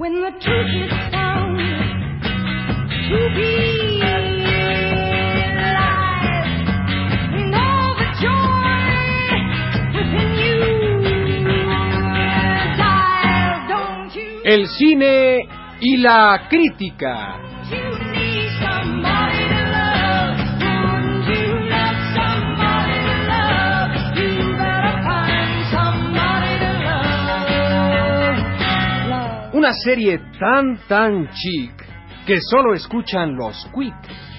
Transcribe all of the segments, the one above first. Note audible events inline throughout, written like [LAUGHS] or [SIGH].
when the truth is found to be? El cine y la crítica. Una serie tan tan chic que solo escuchan los quick.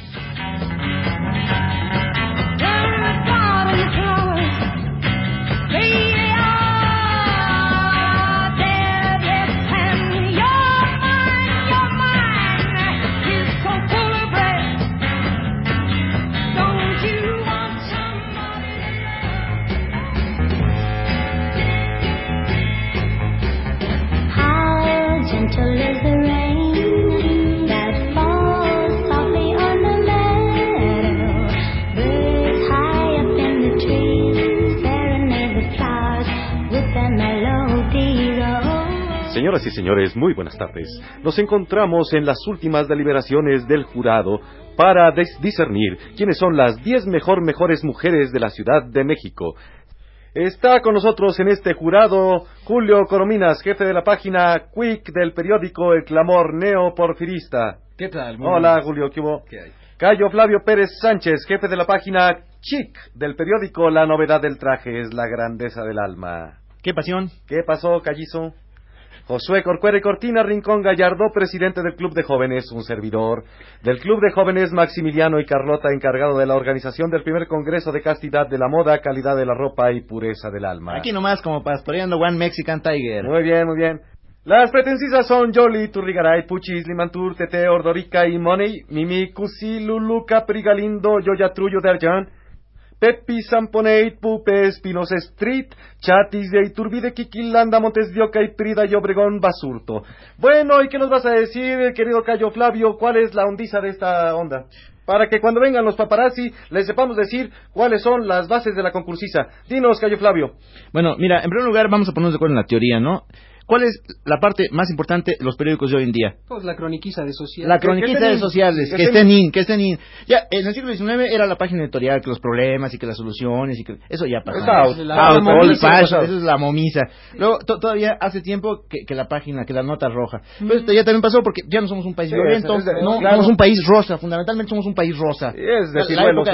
Señores, muy buenas tardes. Nos encontramos en las últimas deliberaciones del jurado para discernir quiénes son las 10 mejor mejores mujeres de la Ciudad de México. Está con nosotros en este jurado Julio Corominas, jefe de la página Quick del periódico El Clamor Neoporfirista. ¿Qué tal? Muy Hola. Julio, ¿qué hubo? ¿Qué hay? Cayo Flavio Pérez Sánchez, jefe de la página Chic del periódico La Novedad del Traje es la grandeza del alma. ¿Qué pasión? ¿Qué pasó, Callizo? Josué Corcuera y Cortina Rincón Gallardo, presidente del Club de Jóvenes, un servidor. Del Club de Jóvenes, Maximiliano y Carlota, encargado de la organización del primer Congreso de Castidad de la Moda, Calidad de la Ropa y Pureza del Alma. Aquí nomás como pastoreando One Mexican Tiger. Muy bien, muy bien. Las pretencisas son Jolly, Turrigaray, Puchis, Limantur, Tete, Ordorica y Money, Mimi, Cusi, Lulu, Capri, Galindo, Yoya, Trullo, Derjan, Pepi, Samponeit, Pupe, Espinos Street, Chatis de Iturbide, Kikilanda, Montes de Oca y Prida y Obregón, Basurto. Bueno, ¿y qué nos vas a decir, querido Cayo Flavio? ¿Cuál es la ondiza de esta onda? Para que cuando vengan los paparazzi les sepamos decir cuáles son las bases de la concursisa. Dinos, Cayo Flavio. Bueno, mira, en primer lugar vamos a ponernos de acuerdo en la teoría, ¿no? ¿Cuál es la parte más importante de los periódicos de hoy en día? Pues la croniquiza de social. La croniquista de sociales, que estén in, que estén in. Ya, en el siglo XIX era la página editorial, que los problemas y que las soluciones y que... Eso ya pasó. Eso es la momisa. Luego, to- todavía hace tiempo que, que la página, que la nota roja. Pero esto ya también pasó porque ya no somos un país violento, no, somos un país rosa, fundamentalmente somos un país rosa. Es de la época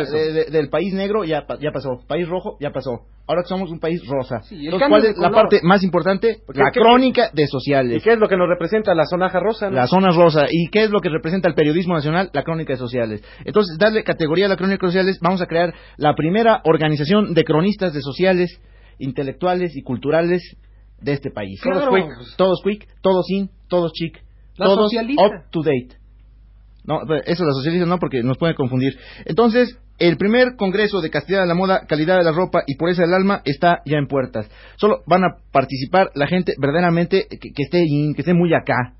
del país negro ya, ya pasó, país rojo ya pasó. Ahora que somos un país rosa. Sí, el Entonces, cambio ¿cuál de es la parte más importante? Porque La ¿qué- crónica de ¿Y sociales. qué es lo que nos representa la zonaja rosa? no? La zona rosa. ¿Y qué es lo que representa el periodismo nacional? La crónica de sociales. Entonces, darle categoría a la crónica de sociales, vamos a crear la primera organización de cronistas de sociales, intelectuales y culturales de este país. Claro. Todos quick, todos quick, todos in, todos chic, La todos socialista. up to date. No, pero eso la socialista no, porque nos puede confundir. Entonces, el primer congreso de castidad de la moda, calidad de la ropa y pureza del alma está ya en puertas. Solo van a participar la gente verdaderamente que, esté in, que esté muy acá.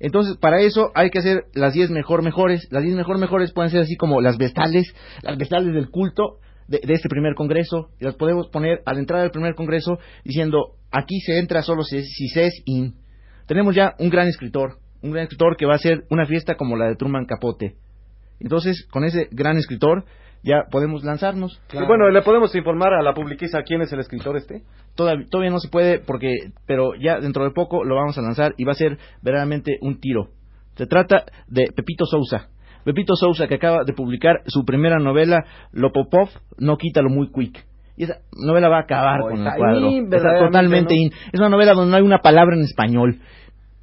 Entonces, para eso hay que hacer las 10 mejor mejores. Las 10 mejor mejores pueden ser así como las vestales, las vestales del culto de, de este primer congreso. Y las podemos poner a la entrada del primer congreso diciendo, aquí se entra solo si, si se es in. Tenemos ya un gran escritor, un gran escritor que va a hacer una fiesta como la de Truman Capote. Entonces, con ese gran escritor ya podemos lanzarnos. Y bueno, ¿le podemos informar a la publiquiza quién es el escritor este? Todavía, todavía no se puede porque, pero ya dentro de poco lo vamos a lanzar y va a ser verdaderamente un tiro. Se trata de Pepito Sousa. Pepito Sousa que acaba de publicar su primera novela, Lopopov, no quítalo muy quick. Y esa novela va a acabar Oh, con el cuadro. está totalmente ¿no? in. Es una novela donde no hay una palabra en español.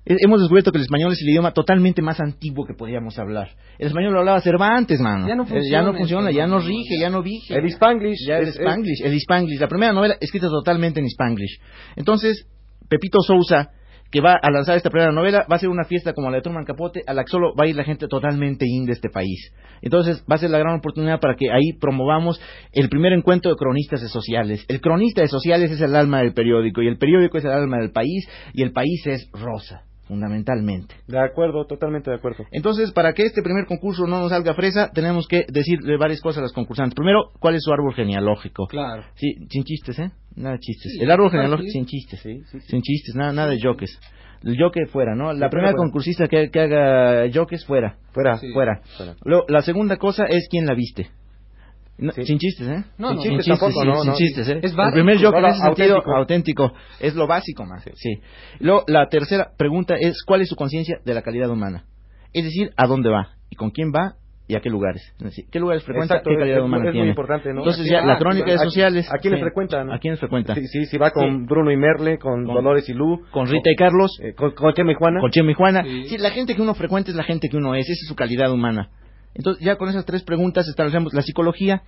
Eh, Hemos descubierto que el español es el idioma totalmente más antiguo que podíamos hablar. El español lo hablaba Cervantes, mano. Ya no Eh, ya no funciona funciona, ya no. rige, ya no vige. El Spanglish. Ya el Spanglish, el Spanglish. La primera novela escrita totalmente en Spanglish. Entonces, Pepito Sousa, que va a lanzar esta primera novela, va a ser una fiesta como la de Truman Capote, a la que solo va a ir la gente totalmente in de este país. Entonces, va a ser la gran oportunidad para que ahí promovamos el primer encuentro de cronistas de sociales. El cronista de sociales es el alma del periódico, y el periódico es el alma del país, y el país es rosa, fundamentalmente. De acuerdo, totalmente de acuerdo. Entonces, para que este primer concurso no nos salga fresa, tenemos que decirle varias cosas a los concursantes. Primero, ¿cuál es su árbol genealógico? Claro. Sí, sin chistes, ¿eh? Nada de chistes. Sí, el árbol genealógico sí. sin chistes. Sí. Sin chistes, nada, nada de joques. El jockey fuera, ¿no? La primera fuera. concursista que, que haga jockeys fuera. Fuera. Fuera. Fuera. Luego, la segunda cosa es quién la viste. No, Sí. Sin chistes, ¿eh? No, sin no. chistes, Sin chistes tampoco, sí, no, sin no. chistes, ¿eh? Es el primer joker sentido, auténtico. auténtico. Es lo básico más. Sí. Luego, la tercera pregunta es ¿cuál es su conciencia de la calidad humana? Es decir, ¿a dónde va? ¿Y con quién va? ¿Y a qué lugares? Es decir, ¿qué lugares frecuenta? Exacto, ¿Qué calidad es- humana es muy importante, ¿no? Entonces ya, la crónica de sociales. ¿A quiénes sí. frecuenta? no? ¿A quiénes frecuenta? Sí, sí, sí, va con Bruno y Merle, con, Con- Dolores y Lu. Con Rita y Carlos. eh, con, con Chema y Juana. con Chema y Juana. Sí. Sí, la gente que uno frecuenta es la gente que uno es, esa es su calidad humana. Entonces, ya con esas tres preguntas establecemos la psicología,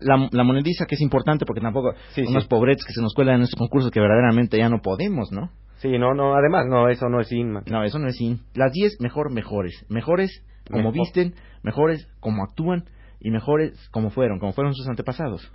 la, la monediza, que es importante porque tampoco Sí, unos sí. pobretes que se nos cuelan en estos concursos que verdaderamente ya no podemos, ¿no? Sí, no, no, además, no, eso no es Inman. No, eso no es sin. Las 10 mejor, mejores. Mejores como Mejor. visten, mejores como actúan y mejores como fueron, como fueron sus antepasados.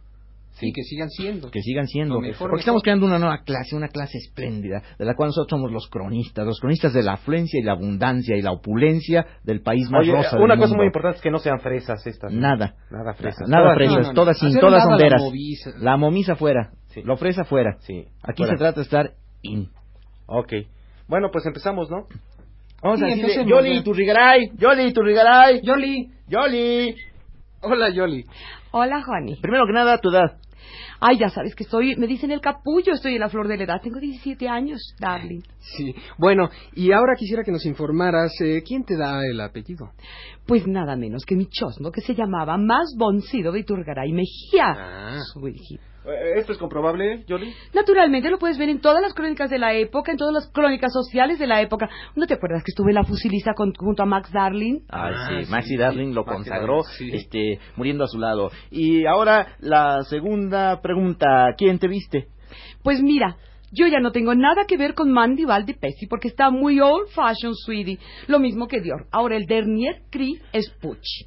Sí, que sigan siendo. Que sigan siendo. Mejor, Porque mejor. estamos creando una nueva clase, una clase espléndida, de la cual nosotros somos los cronistas, los cronistas de la afluencia y la abundancia y la opulencia del país más Oye, rosa una del cosa mundo. muy importante es que no sean fresas estas. ¿no? Nada. Nada fresas. Nada Todas- fresas, no, no, no. todas sin, todas a la. La momisa fuera, Sí. lo fresa fuera. Sí. Aquí fuera. se trata de estar in. Ok. Bueno, pues empezamos, ¿no? Vamos Sí, a decirle, Yoli. Turrigaray, Yoli Turrigaray, Yoli. Yoli. Hola, Yoli. Hola, Juani. Primero que nada, tu edad. Ay, ya sabes que estoy, me dicen el capullo, estoy en la flor de la edad. Tengo 17 años, darling. Sí. Bueno, y ahora quisiera que nos informaras eh, quién te da el apellido. Pues nada menos que mi chosno, que se llamaba Más Boncido de Iturgaray Mejía. Ah. Su hijito. Eh, ¿Esto es comprobable, Yoli? Naturalmente lo puedes ver en todas las crónicas de la época, en todas las crónicas sociales de la época. ¿No te acuerdas que estuve en la fusilista con- junto a Max Darling? Ay, Ah, sí, sí, Maxi sí. Darling lo Maxi consagró, Darling, sí. este, muriendo a su lado. Y ahora la segunda pregunta, ¿quién te viste? Pues mira, yo ya no tengo nada que ver con Mandy Valdepesi porque está muy old fashion, sweetie. Lo mismo que Dior. Ahora el Dernier Cri es Pucci.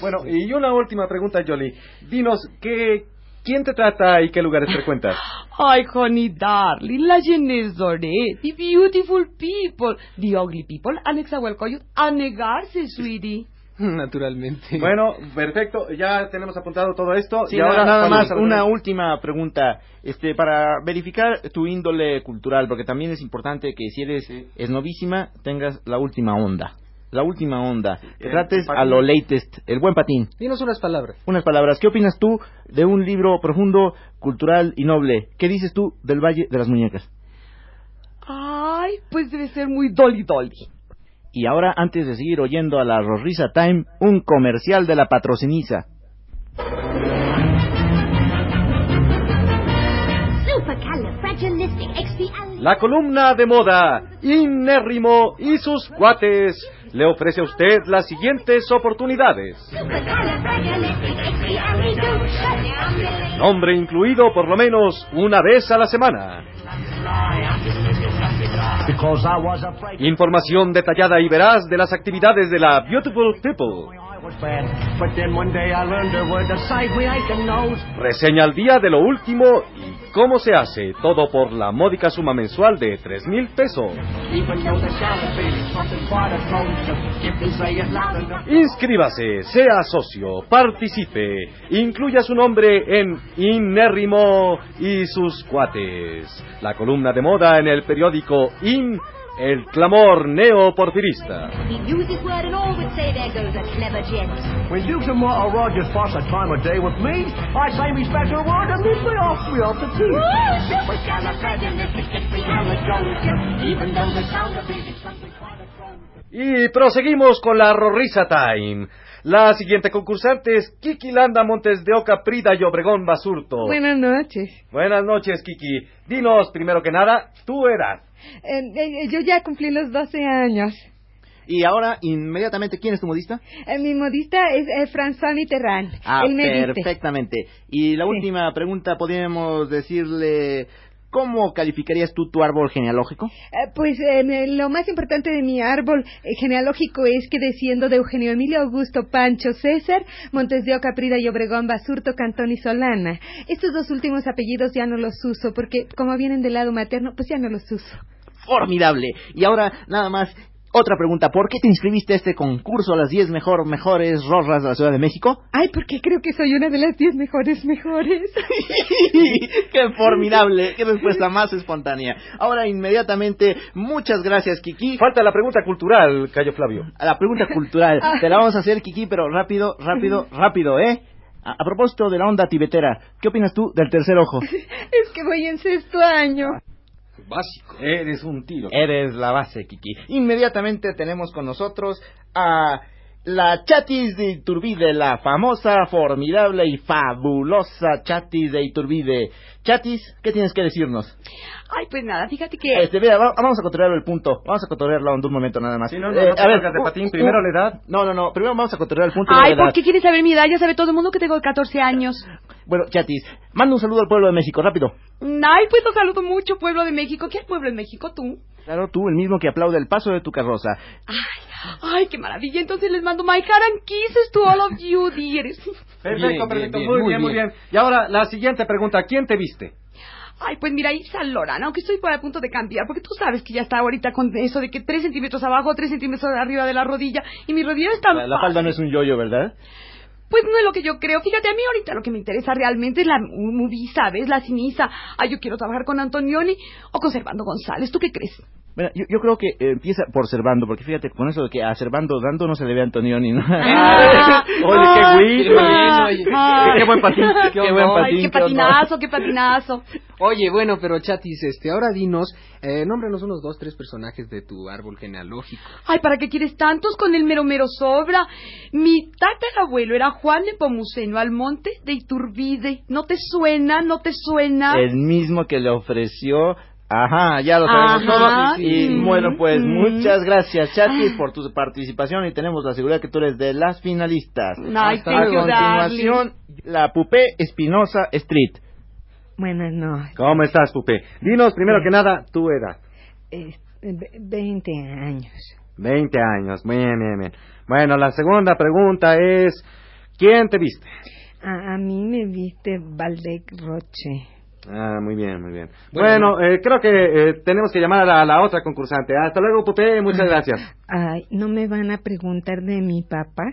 Bueno, y una última pregunta, Yoli. Dinos, ¿qué, ¿quién te trata y qué lugares frecuentas? [GASPS] Ay, honey darling, la jeunesse dorée, the beautiful people, the ugly people, Alexa Huelcoyot, a negarse, sweetie. [LAUGHS] Naturalmente. bueno, perfecto. Ya tenemos apuntado todo esto. Sí, y ahora nada más, una última pregunta, este, para verificar tu índole cultural, porque también es importante que si eres Sí. esnovísima, tengas la última onda. La última onda. Que trates patín. a lo latest, el buen patín. Dinos unas palabras. Unas palabras. ¿Qué opinas tú de un libro profundo, cultural y noble? ¿Qué dices tú del Valle de las Muñecas? Ay, pues debe ser muy dolly dolly. Y ahora, antes de seguir oyendo a la Rorrisa Time, un comercial de la patrociniza. La columna de moda, Inérrimo y sus cuates, le ofrece a usted las siguientes oportunidades. Nombre incluido por lo menos una vez a la semana. Información detallada y veraz de las actividades de la Beautiful People. Reseña al día de lo último cómo se hace, todo por la módica suma mensual de tres mil pesos. Inscríbase, sea socio, participe, incluya su nombre en Inérrimo y sus cuates. La columna de moda en el periódico In, el clamor neoporfirista. The music word and all would say there goes a clever gent. When you some more Rogers pass a time of day with me, I say me special word and me say off me off the tea. Supercalifragilisticexpialidocious. Even though the sound of it is something quite atrocious. Y proseguimos con la Rorrisa Time. La siguiente concursante es Kiki Landa Montes de Oca, Prida y Obregón Basurto. Buenas noches. Buenas noches, Kiki. Dinos, primero que nada, tu edad. Eh, eh, yo ya cumplí los 12 años. Y ahora, inmediatamente, ¿quién es tu modista? Eh, mi modista es eh, François Mitterrand. Ah, Él me viste. perfectamente. Y la Sí. última pregunta, podríamos decirle, ¿cómo calificarías tú tu árbol genealógico? Eh, pues eh, lo más importante de mi árbol eh, genealógico es que desciendo de Eugenio Emilio Augusto Pancho César, Montes de Oca, Prida y Obregón, Basurto, Cantón y Solana. Estos dos últimos apellidos ya no los uso porque como vienen del lado materno, pues ya no los uso. Formidable. Y ahora, nada más, Otra pregunta, ¿por qué te inscribiste a este concurso a las 10 mejor, mejores rorras de la Ciudad de México? Ay, porque creo que soy una de las diez mejores mejores. [LAUGHS] ¡Qué formidable! ¡Qué respuesta más espontánea! Ahora, inmediatamente, muchas gracias, Kiki. Falta la pregunta cultural, Cayo Flavio. La pregunta cultural. Te la vamos a hacer, Kiki, pero rápido, rápido, rápido, ¿eh? A, a propósito de la onda tibetera, ¿qué opinas tú del tercer ojo? [LAUGHS] es que voy en sexto año. Básico. Eres un tiro. Eres la base, Kiki. Inmediatamente tenemos con nosotros a la Chatis de Iturbide, la famosa, formidable y fabulosa Chatis de Iturbide. Chatis, ¿qué tienes que decirnos? Ay, pues nada, fíjate que... Este, mira, va- vamos a cotorrear el punto. Vamos a onda un momento nada más. Sí, no, no, no te salgas de patín. Primero la edad. No, no, no. Primero vamos a cotorrear el punto de la Ay. ¿por qué quieres saber mi edad? Ya sabe todo el mundo que tengo 14 años. Bueno, Chatis, manda un saludo al pueblo de México, rápido. Ay, pues los saludo mucho, pueblo de México. ¿Qué pueblo de México tú? Claro, tú, el mismo que aplaude el paso de tu carroza. Ay, ay, qué maravilla. Entonces les mando my heart and kisses to all of you, dears. [LAUGHS] Perfecto, Bien, perfecto. bien, muy, bien, muy bien. Y ahora la siguiente pregunta. ¿Quién te viste? Ay, pues mira, Saint Laurent, aunque estoy por a punto de cambiar, porque tú sabes que ya está ahorita con eso de que tres centímetros abajo, tres centímetros arriba de la rodilla, y mi rodilla está... La, la falda no es un yoyo, ¿verdad? Pues no es lo que yo creo. Fíjate, a mí ahorita lo que me interesa realmente es la movie, ¿sabes? La ceniza. Ay, yo quiero trabajar con Antonioni o con Servando González. ¿Tú qué crees? Bueno, yo, yo creo que eh, empieza por Servando, porque fíjate, con eso de que a Servando dando no se le ve a Antonioni, ¿no? Ah, [LAUGHS] Oye, qué ay, güey, ah, ah. Qué buen patín. Qué buen Ay, patín, qué qué patinazo, qué patinazo. [LAUGHS] Oye, bueno, pero Chatis, este, ahora dinos, eh, nómbranos unos dos, tres personajes de tu árbol genealógico. Ay, ¿para qué quieres tantos con el mero mero sobra? Mi tatarabuelo era Juan Nepomuceno Almonte de Iturbide. ¿No te suena? ¿No te suena? El mismo que le ofreció. Ajá, ya lo sabemos Ajá, todo. Y mm, bueno, pues mm. muchas gracias, Chatis, por tu participación y tenemos la seguridad que tú eres de las finalistas. Ay, a thank you, continuación, la Pupé Espinosa Street. Buenas noches. ¿Cómo estás, Pupe? Dinos primero que nada tu edad. Ve- 20 años. 20 años. Bien, bien, bien. Bueno, la segunda pregunta es, ¿quién te viste? A, a mí me viste Valdec Roche. Ah, muy bien, muy bien. Bueno, Bueno, eh, creo que eh, tenemos que llamar a la, a la otra concursante. Hasta luego, Pupe. Muchas gracias. Ay, ¿no me van a preguntar de mi papá?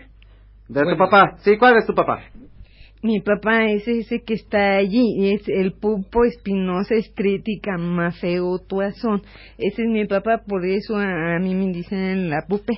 ¿De tu papá? Sí, ¿cuál es tu papá? Mi papá es ese que está allí, es el Pupo Espinosa Estrética Mafeo Tuazón. Ese es mi papá, por eso a, a mí me dicen la Pupe.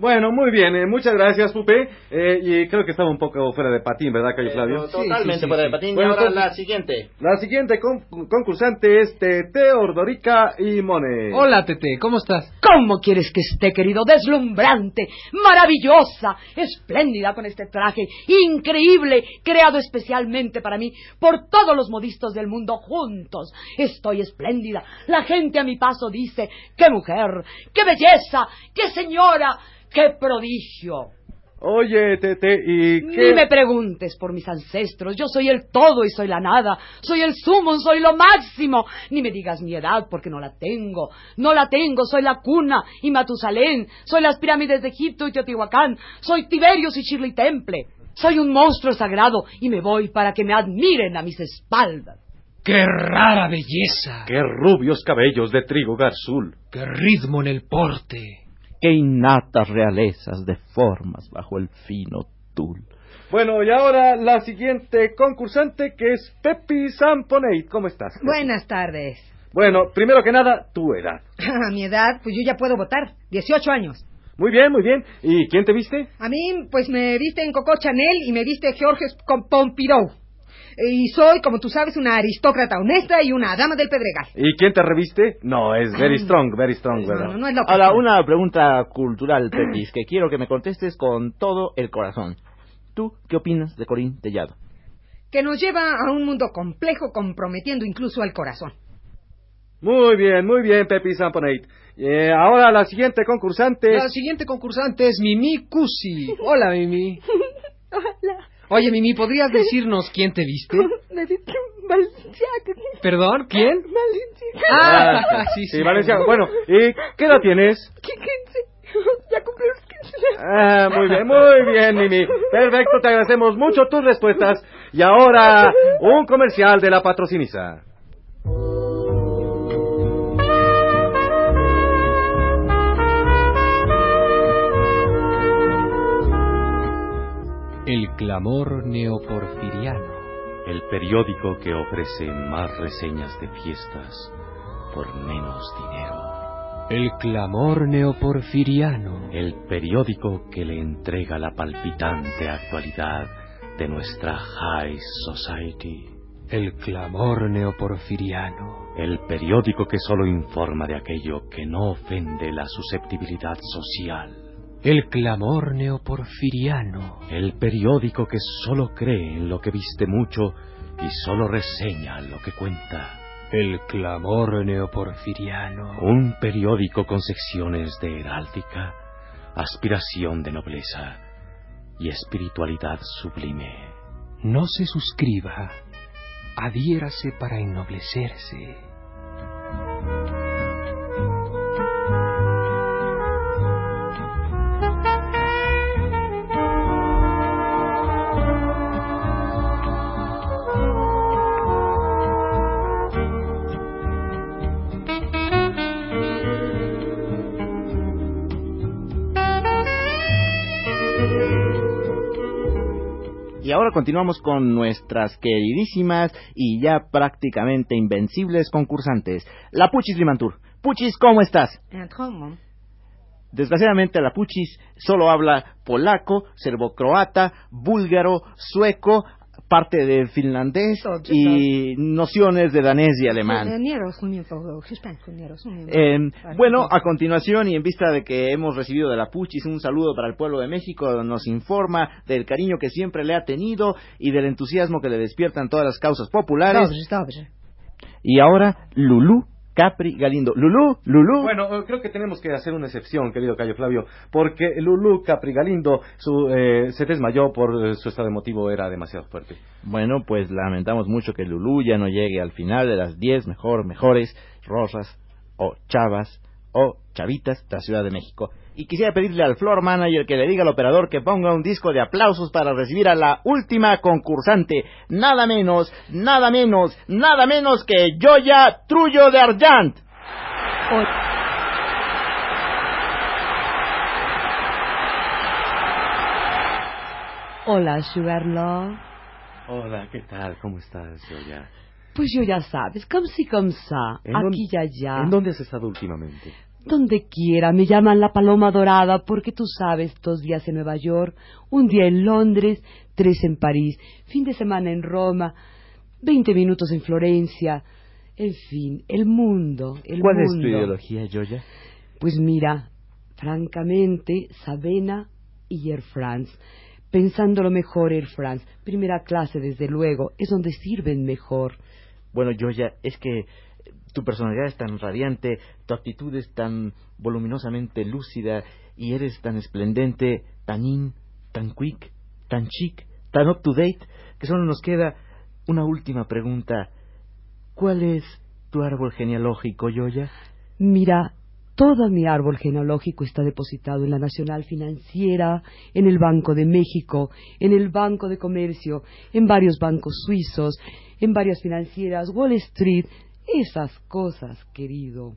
Bueno, muy bien. eh, muchas gracias, Pupe. Eh, y creo que estaba un poco fuera de patín, ¿verdad, Cayo Flavio? Totalmente sí, sí, fuera de patín. Bueno, y ahora entonces- la siguiente. La siguiente con- concursante es Tete Ordorica y Mone. Hola, Tete, ¿cómo estás? ¿Cómo quieres que esté, querido? Deslumbrante, maravillosa, espléndida con este traje, increíble, creado especialmente para mí por todos los modistas del mundo juntos. Estoy espléndida. La gente a mi paso dice, qué mujer, qué belleza, qué señora, qué prodigio. Oye, Tete, ¿y Ni qué? me preguntes por mis ancestros. Yo soy el todo y soy la nada. Soy el sumo, soy lo máximo. Ni me digas mi edad porque no la tengo. No la tengo. Soy la cuna y Matusalén. Soy las pirámides de Egipto y Teotihuacán. Soy Tiberios y Shirley Temple. Soy un monstruo sagrado y me voy para que me admiren a mis espaldas. ¡Qué rara belleza! Qué rubios cabellos de trigo garzul. ¡Qué ritmo en el porte! Qué innatas realezas de formas bajo el fino tul. Bueno, y ahora la siguiente concursante que es Pepi Samponeit. ¿Cómo estás? Pepi? Buenas tardes. Bueno, primero que nada, tu edad. [LAUGHS] A mi edad, pues yo ya puedo votar. 18 años. Muy bien, muy bien. ¿Y quién te viste? A mí, pues me viste en Coco Chanel y me viste Georges con Pompidou. Y soy, como tú sabes, una aristócrata honesta y una dama del Pedregal. ¿Y quién te reviste? No, es very strong, very strong, ¿verdad? no, no es lo que Ahora, una pregunta cultural, Pepis, que quiero que me contestes con todo el corazón. ¿Tú qué opinas de Corín Tellado? que nos lleva a un mundo complejo, comprometiendo incluso al corazón. Muy bien, muy bien, Pepi Samponeit. Eh, ahora la siguiente concursante. La siguiente concursante es Mimi Cusi. Hola, Mimi. [LAUGHS] Oye, Mimi, ¿podrías decirnos quién te viste? [LAUGHS] Me viste Valenciaga. ¿Perdón? ¿Quién? Valenciaga. Ah, [LAUGHS] sí, sí. Sí, Valencia. Bueno, ¿y qué edad tienes? ¿Qué quince? [LAUGHS] Ya cumplí los quince. Ah, muy bien, muy bien, Mimi. Perfecto, te agradecemos mucho tus respuestas. Y ahora, un comercial de la patrociniza. Clamor neoporfiriano. El periódico que ofrece más reseñas de fiestas por menos dinero. El clamor neoporfiriano. El periódico que le entrega la palpitante actualidad de nuestra High Society. El clamor neoporfiriano. El periódico que solo informa de aquello que no ofende la susceptibilidad social. El clamor neoporfiriano. El periódico que solo cree en lo que viste mucho y solo reseña lo que cuenta. El clamor neoporfiriano. Un periódico con secciones de heráldica, aspiración de nobleza y espiritualidad sublime. No se suscriba. Adhiérase para ennoblecerse. Ahora continuamos con nuestras queridísimas y ya prácticamente invencibles concursantes. La Puchis Limantur. Puchis, ¿cómo estás? Desgraciadamente la Puchis solo habla polaco, serbocroata, búlgaro, sueco, parte de finlandés y nociones de danés y alemán. Eh, bueno, a continuación y en vista de que hemos recibido de la Puchis un saludo para el pueblo de México, nos informa del cariño que siempre le ha tenido y del entusiasmo que le despiertan todas las causas populares. Y ahora, Lulú Capri Galindo. Lulú, Lulú. Bueno, eh, creo que tenemos que hacer una excepción, querido Cayo Flavio, porque Lulú Capri Galindo su, eh, se desmayó por eh, su estado emotivo, era demasiado fuerte. Bueno, pues lamentamos mucho que Lulú ya no llegue al final de las 10 mejor, mejores rosas o chavas o chavitas de la Ciudad de México. Y quisiera pedirle al floor manager que le diga al operador que ponga un disco de aplausos para recibir a la última concursante, nada menos, nada menos, nada menos que Joya Trullo de Argent. Hola, Sugar Love. Hola, ¿qué tal? ¿Cómo estás, Joya? Pues yo ya sabes, como si como sa, ¿En aquí y allá. ¿En dónde has estado últimamente? Donde quiera, me llaman la paloma dorada porque tú sabes, dos días en Nueva York, un día en Londres, tres en París, fin de semana en Roma, veinte minutos en Florencia, en fin, el mundo, el ¿Cuál es mundo. tu ideología, Joya? Pues mira, francamente, Sabena y Air France. Pensando lo mejor, Air France. Primera clase, desde luego, es donde sirven mejor. Bueno, Joya, es que tu personalidad es tan radiante, tu actitud es tan voluminosamente lúcida y eres tan esplendente, tan in, tan quick, tan chic, tan up to date, que solo nos queda una última pregunta. ¿Cuál es tu árbol genealógico, Joya? Mira, todo mi árbol genealógico está depositado en la Nacional Financiera, en el Banco de México, en el Banco de Comercio, en varios bancos suizos, en varias financieras, Wall Street, esas cosas, querido.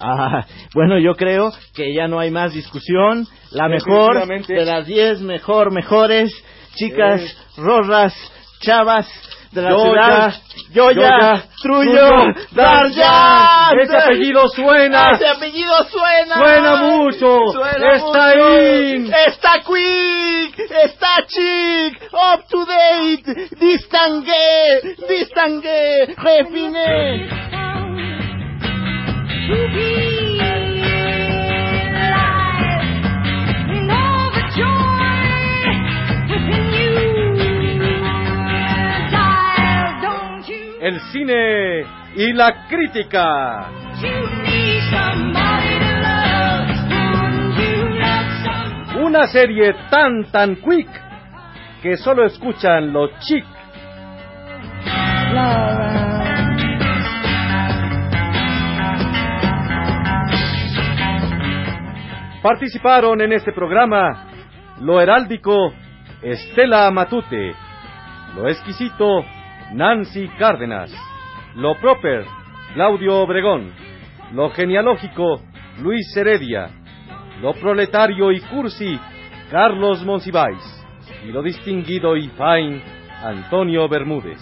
Ah, bueno, yo creo que ya no hay más discusión. La mejor de las diez mejor mejores chicas, Eh. rorras, chavas de la Yoya, ciudad. Yoya, Yoya, Trullo, Trullo, Darjan. ¡Ese apellido suena! Ese apellido suena. ¡Suena mucho! Suena ¡Está mucho. in! Está quick, está chic, up to date, distingué, distingué, refiné. El cine y la crítica. Una serie tan tan quick que solo escuchan los chic. Participaron en este programa lo heráldico Estela Matute, lo exquisito Nancy Cárdenas, lo proper Claudio Obregón, lo genealógico Luis Heredia, lo proletario y cursi Carlos Monsiváis, y lo distinguido y fine Antonio Bermúdez.